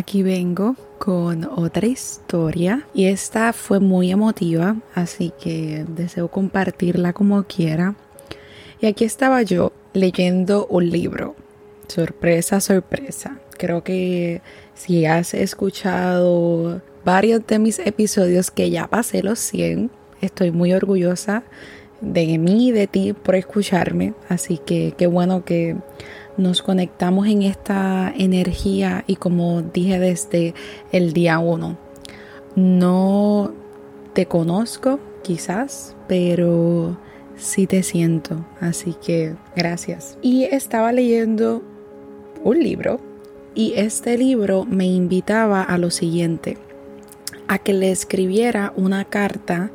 aquí vengo con otra historia y esta fue muy emotiva, así que deseo compartirla como quiera. Y aquí estaba yo leyendo un libro. Sorpresa, sorpresa. Creo que si has escuchado varios de mis episodios que ya pasé los 100, estoy muy orgullosa de mí y de ti por escucharme. Así que qué bueno que nos conectamos en esta energía y como dije desde el día uno, no te conozco quizás, pero sí te siento, así que gracias. Y estaba leyendo un libro y este libro me invitaba a lo siguiente, a que le escribiera una carta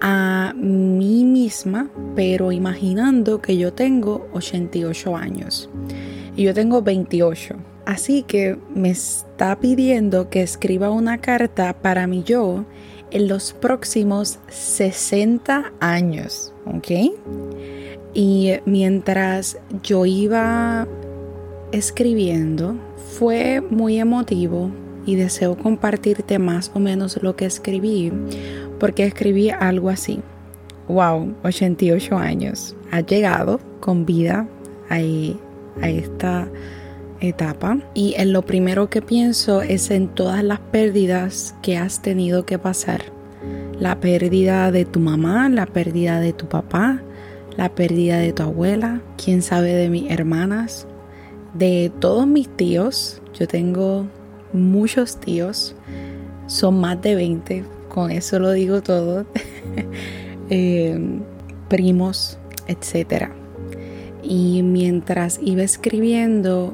a mí misma, pero imaginando que yo tengo 88 años y yo tengo 28. Así que me está pidiendo que escriba una carta para mi yo en los próximos 60 años, ¿ok? Y mientras yo iba escribiendo, fue muy emotivo y deseo compartirte más o menos lo que escribí porque escribí algo así. Wow, 88 años. Has llegado con vida a, a esta etapa y en lo primero que pienso es en todas las pérdidas que has tenido que pasar. La pérdida de tu mamá, la pérdida de tu papá, la pérdida de tu abuela, quién sabe de mis hermanas, de todos mis tíos. Yo tengo muchos tíos, son más de 20, con eso lo digo todo, eh, primos, etc. Y mientras iba escribiendo,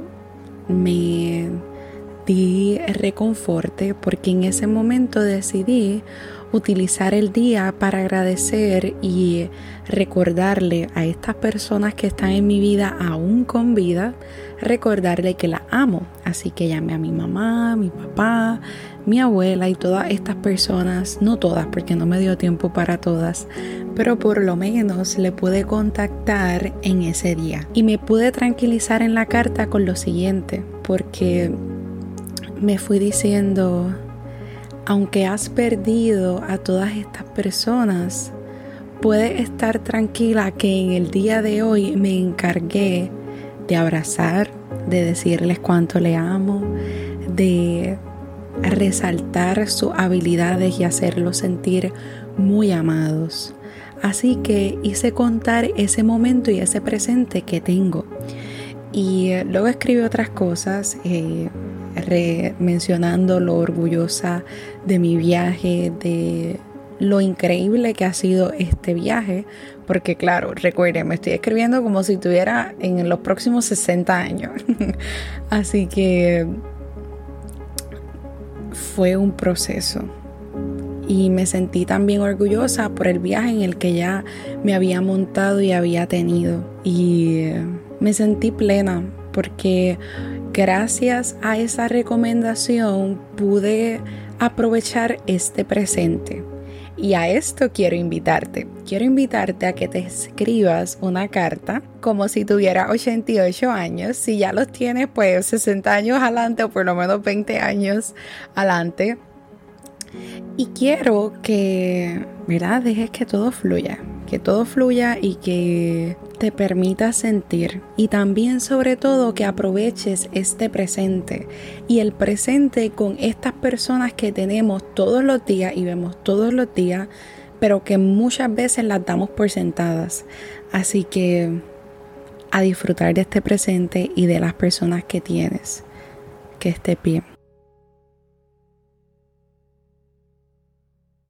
me di reconforte porque en ese momento decidí utilizar el día para agradecer y recordarle a estas personas que están en mi vida aún con vida, recordarle que la amo. Así que llamé a mi mamá, mi papá, mi abuela y todas estas personas, no todas porque no me dio tiempo para todas, pero por lo menos le pude contactar en ese día. Y me pude tranquilizar en la carta con lo siguiente, porque me fui diciendo, aunque has perdido a todas estas personas, puedes estar tranquila que en el día de hoy me encargué de abrazar, de decirles cuánto le amo, de resaltar sus habilidades y hacerlos sentir muy amados. Así que hice contar ese momento y ese presente que tengo. Y eh, luego escribí otras cosas, eh, mencionando lo orgullosa de mi viaje, de lo increíble que ha sido este viaje, porque claro, recuerden, me estoy escribiendo como si estuviera en los próximos 60 años. Así que fue un proceso. Y me sentí también orgullosa por el viaje en el que ya me había montado y había tenido. Y me sentí plena porque gracias a esa recomendación pude aprovechar este presente. Y a esto quiero invitarte. Quiero invitarte a que te escribas una carta como si tuviera 88 años. Si ya los tienes, pues 60 años adelante o por lo menos 20 años adelante. Y quiero que, ¿verdad? Dejes que todo fluya que todo fluya y que te permita sentir. Y también sobre todo que aproveches este presente y el presente con estas personas que tenemos todos los días y vemos todos los días pero que muchas veces las damos por sentadas. Así que a disfrutar de este presente y de las personas que tienes que esté bien